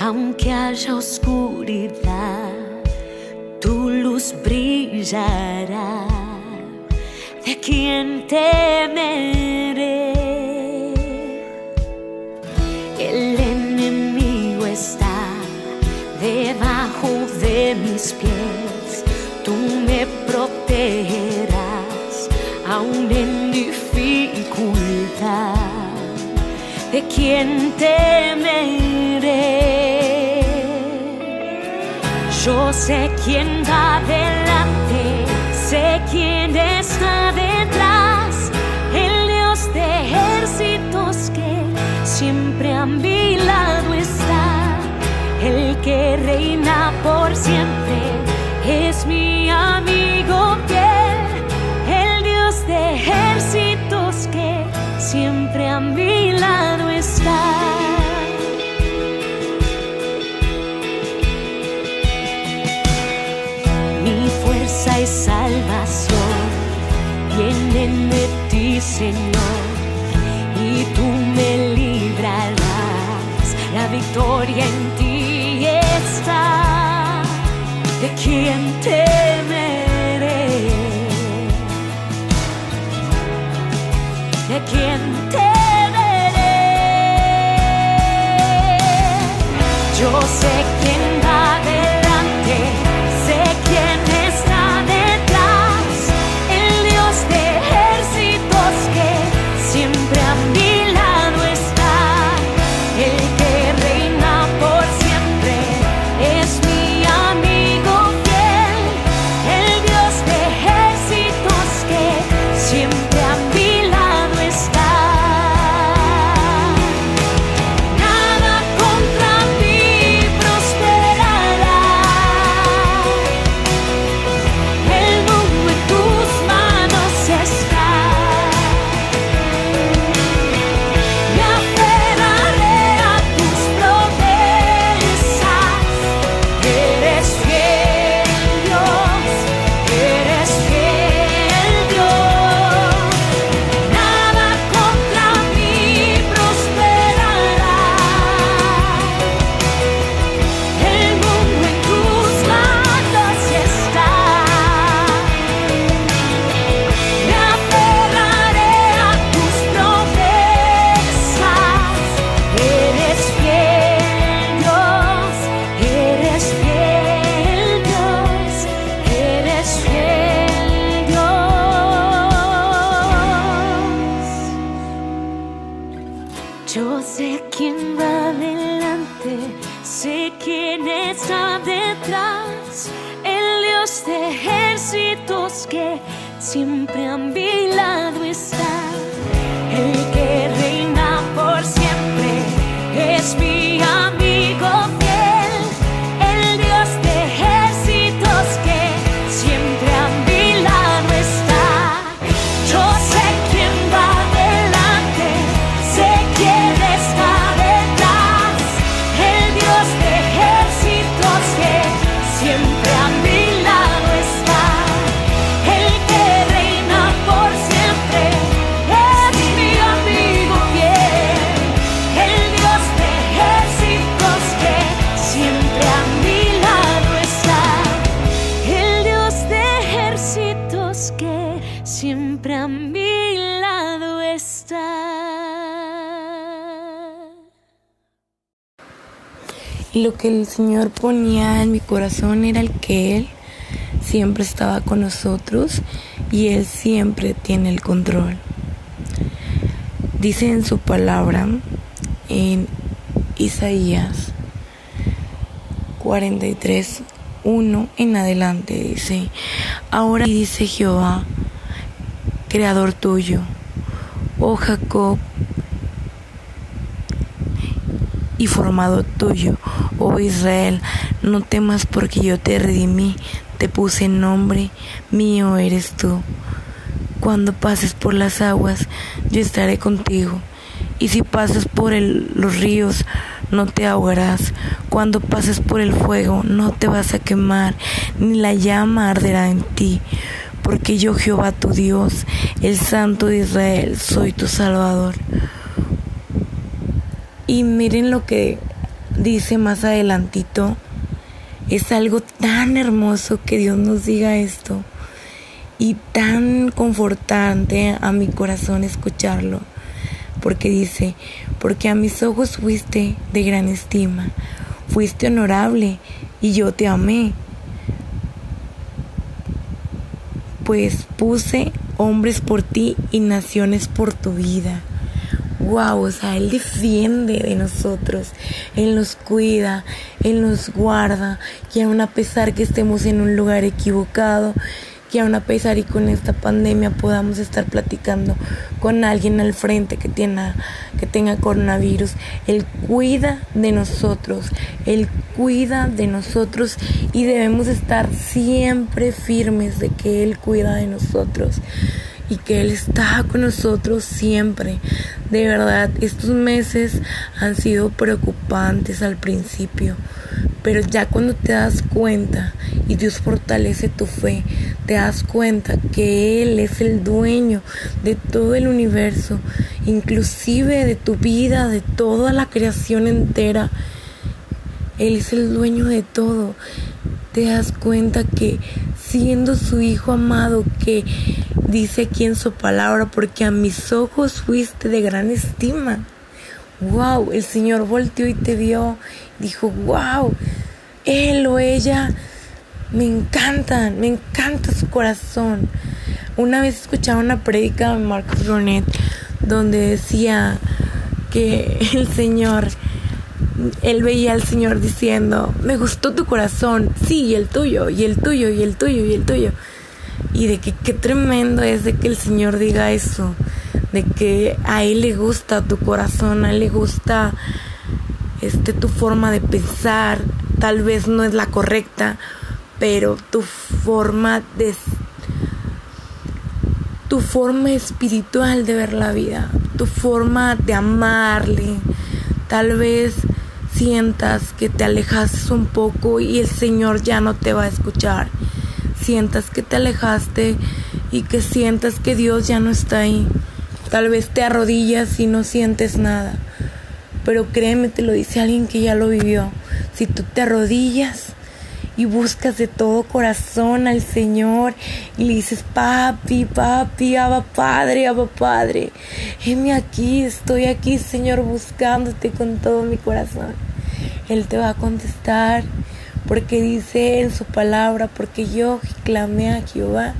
aunque haya oscuridad, tu luz brillará. ¿De quién temeré? ¿De quién temeré? Yo sé quién va adelante, sé quién está detrás, vienen de ti, Señor, y tú me librarás. La victoria en ti está. ¿De quién temeré? De ejércitos que siempre a mi lo que el Señor ponía en mi corazón era el que Él siempre estaba con nosotros y Él siempre tiene el control. Dice en su palabra, en Isaías 43, 1 en adelante, dice, ahora dice Jehová, creador tuyo, oh Jacob, y formado tuyo, oh Israel, no temas porque yo te redimí, te puse nombre, mío eres tú. Cuando pases por las aguas, yo estaré contigo, y si pasas por los ríos, no te ahogarás. Cuando pases por el fuego, no te vas a quemar, ni la llama arderá en ti, porque yo Jehová tu Dios, el Santo de Israel, soy tu Salvador. Y miren lo que dice más adelantito. Es algo tan hermoso que Dios nos diga esto y tan confortante a mi corazón escucharlo. Porque dice, porque a mis ojos fuiste de gran estima, fuiste honorable y yo te amé. Pues puse hombres por ti y naciones por tu vida wow, o sea, Él defiende de nosotros, Él nos cuida, Él nos guarda, que aun a pesar que estemos en un lugar equivocado, que aun a pesar y con esta pandemia podamos estar platicando con alguien al frente que tenga, que tenga coronavirus, Él cuida de nosotros, Él cuida de nosotros y debemos estar siempre firmes de que Él cuida de nosotros y que Él está con nosotros siempre. De verdad, estos meses han sido preocupantes al principio, pero ya cuando te das cuenta y Dios fortalece tu fe, te das cuenta que Él es el dueño de todo el universo, inclusive de tu vida, de toda la creación entera. Él es el dueño de todo. Te das cuenta que siendo su Hijo amado, que dice aquí en su palabra, porque a mis ojos fuiste de gran estima. Wow, el Señor volteó y te vio, dijo, wow, él o ella me encantan, me encanta su corazón. Una vez escuchaba una prédica de Marcos Ronet donde decía que el Señor, él veía al Señor diciendo, me gustó tu corazón, sí, y el tuyo, y el tuyo, y el tuyo, y el tuyo y de que qué tremendo es de que el Señor diga eso, de que a Él le gusta tu corazón, a Él le gusta este, tu forma de pensar, tal vez no es la correcta, pero tu forma de tu forma espiritual de ver la vida, tu forma de amarle, tal vez sientas que te alejas un poco y el Señor ya no te va a escuchar sientas que te alejaste y que sientas que Dios ya no está ahí. Tal vez te arrodillas y no sientes nada. Pero créeme, te lo dice alguien que ya lo vivió. Si tú te arrodillas y buscas de todo corazón al Señor y le dices, papi, papi, aba padre, aba padre, heme aquí, estoy aquí, Señor, buscándote con todo mi corazón. Él te va a contestar porque dice en su palabra, porque yo clamé a Jehová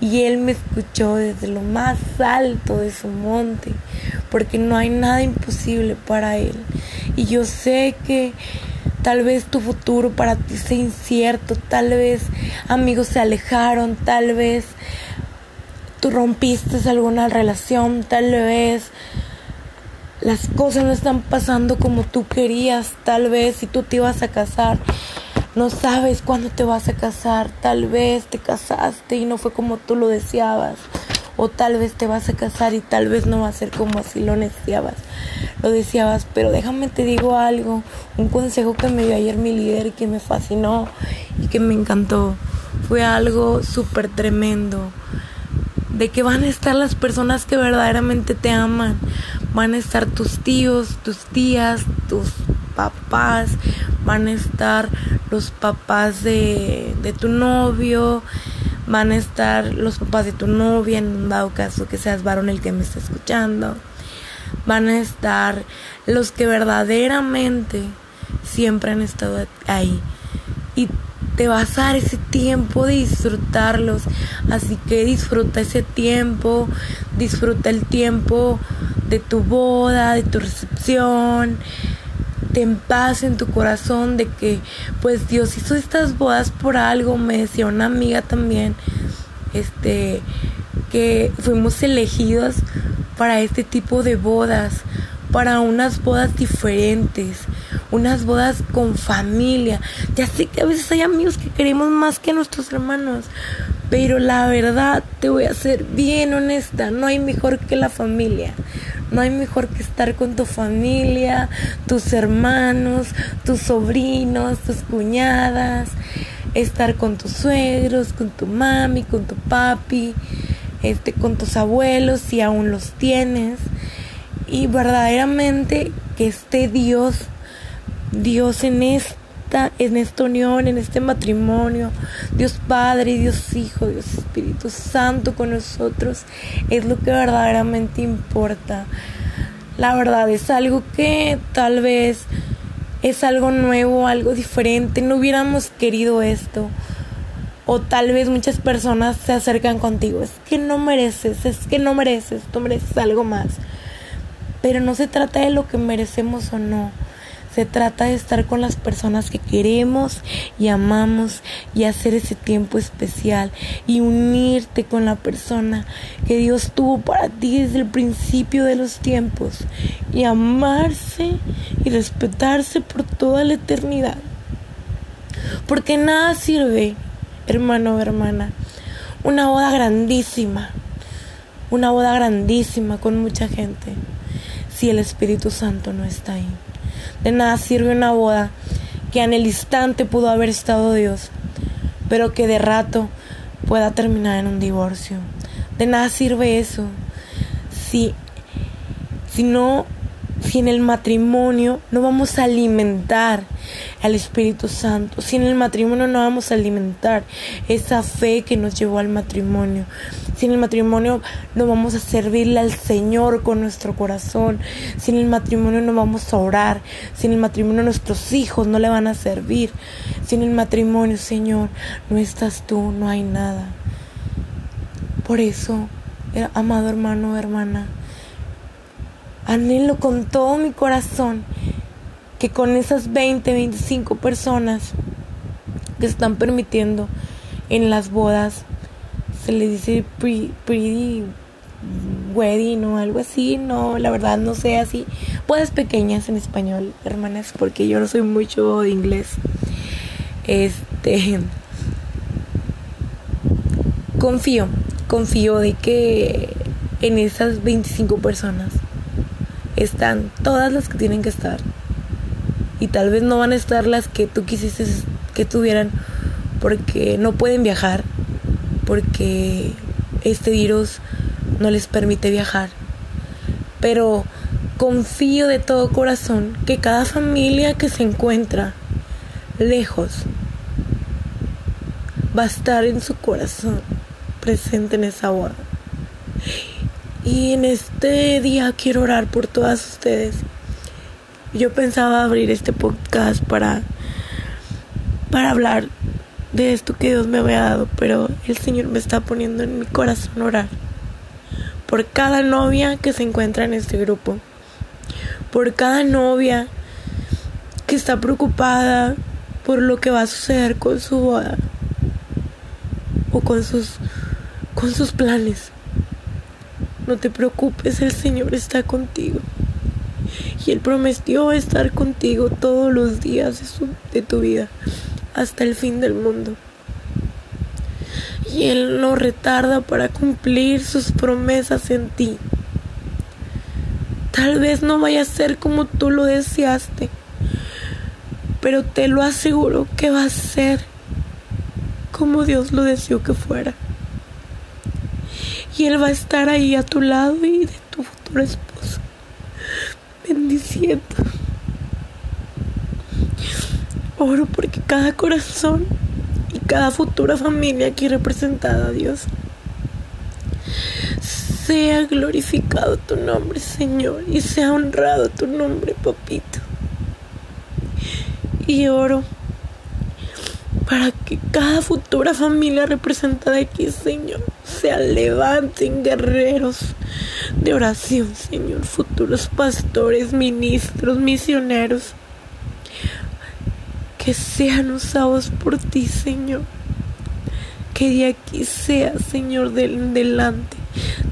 y él me escuchó desde lo más alto de su monte, porque no hay nada imposible para él. Y yo sé que tal vez tu futuro para ti sea incierto, tal vez amigos se alejaron, tal vez tú rompiste alguna relación, tal vez las cosas no están pasando como tú querías, tal vez si tú te ibas a casar no sabes cuándo te vas a casar. Tal vez te casaste y no fue como tú lo deseabas. O tal vez te vas a casar y tal vez no va a ser como así lo deseabas. Lo deseabas. Pero déjame te digo algo. Un consejo que me dio ayer mi líder y que me fascinó y que me encantó. Fue algo súper tremendo. De que van a estar las personas que verdaderamente te aman. Van a estar tus tíos, tus tías, tus papás, van a estar los papás de, tu novio, van a estar los papás de tu novia, en dado caso que seas varón el que me está escuchando, van a estar los que verdaderamente siempre han estado ahí. Y te vas a dar ese tiempo de disfrutarlos. Así que disfruta ese tiempo, disfruta el tiempo de tu boda, de tu recepción, ten paz en tu corazón de que pues Dios hizo estas bodas por algo, me decía una amiga también, este, que fuimos elegidos para este tipo de bodas, para unas bodas diferentes, unas bodas con familia. Ya sé que a veces hay amigos que queremos más que nuestros hermanos, pero la verdad te voy a ser bien honesta, no hay mejor que la familia. No hay mejor que estar con tu familia, tus hermanos, tus sobrinos, tus cuñadas. estar con tus suegros, con tu mami, con tu papi, este, con tus abuelos si aún los tienes. Y verdaderamente que esté Dios, Dios en en esta unión, en este matrimonio, Dios Padre, Dios Hijo, Dios Espíritu Santo con nosotros, es lo que verdaderamente importa. La verdad es algo que tal vez es algo nuevo, algo diferente, no hubiéramos querido esto. O tal vez muchas personas se acercan contigo, es que no mereces, es que no mereces, tú mereces algo más. Pero no se trata de lo que merecemos o no. Se trata de estar con las personas que queremos y amamos y hacer ese tiempo especial y unirte con la persona que Dios tuvo para ti desde el principio de los tiempos y amarse y respetarse por toda la eternidad. Porque nada sirve, hermano o hermana, una boda grandísima, una boda grandísima con mucha gente, si el Espíritu Santo no está ahí. De nada sirve una boda que en el instante pudo haber estado Dios, pero que de rato pueda terminar en un divorcio. De nada sirve eso si, si no, si en el matrimonio no vamos a alimentar al Espíritu Santo, si en el matrimonio no vamos a alimentar esa fe que nos llevó al matrimonio, sin el matrimonio no vamos a servirle al Señor con nuestro corazón. Sin el matrimonio no vamos a orar. Sin el matrimonio nuestros hijos no le van a servir. Sin el matrimonio, Señor, no estás tú, no hay nada. Por eso, eh, amado hermano hermana, anhelo con todo mi corazón que con esas 20, 25 personas que están permitiendo en las bodas se le dice pretty wedding o algo así, no, la verdad no sé así. Bodas pequeñas en español, hermanas, porque yo no soy mucho de inglés. Este confío, confío de que en esas 25 personas están todas las que tienen que estar. Y tal vez no van a estar las que tú quisiste que tuvieran porque no pueden viajar porque este virus no les permite viajar. Pero confío de todo corazón que cada familia que se encuentra lejos va a estar en su corazón presente en esa boda. Y en este día quiero orar por todas ustedes. Yo pensaba abrir este podcast para para hablar de esto que Dios me había dado, pero el Señor me está poniendo en mi corazón orar por cada novia que se encuentra en este grupo, por cada novia que está preocupada por lo que va a suceder con su boda o con sus con sus planes. No te preocupes, el Señor está contigo. Y Él prometió estar contigo todos los días de, de tu vida hasta el fin del mundo. Y Él no retarda para cumplir sus promesas en ti. Tal vez no vaya a ser como tú lo deseaste, pero te lo aseguro que va a ser como Dios lo deseó que fuera. Y Él va a estar ahí a tu lado y de tu futuro esposo, bendiciendo. Oro porque cada corazón y cada futura familia aquí representada, Dios, sea glorificado tu nombre, Señor, y sea honrado tu nombre, papito. Y oro para que cada futura familia representada aquí, Señor, sea levanten guerreros de oración, Señor, futuros pastores, ministros, misioneros. Que sean usados por ti, Señor. Que de aquí sea, Señor, del delante,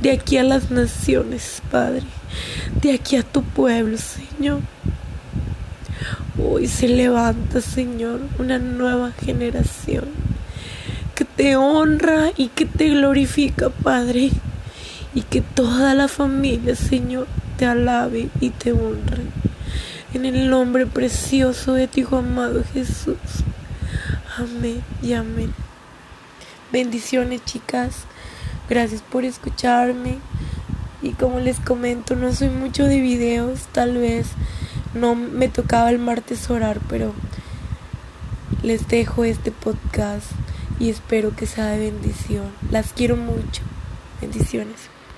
de aquí a las naciones, Padre, de aquí a tu pueblo, Señor. Hoy se levanta, Señor, una nueva generación te honra y que te glorifica, Padre, y que toda la familia, Señor, te alabe y te honre. En el nombre precioso de tu Hijo amado Jesús. Amén. y amén. Bendiciones chicas, gracias por escucharme y como les comento no soy mucho de videos, tal vez no me tocaba el martes orar, pero les dejo este podcast y espero que sea de bendición. Las quiero mucho. Bendiciones.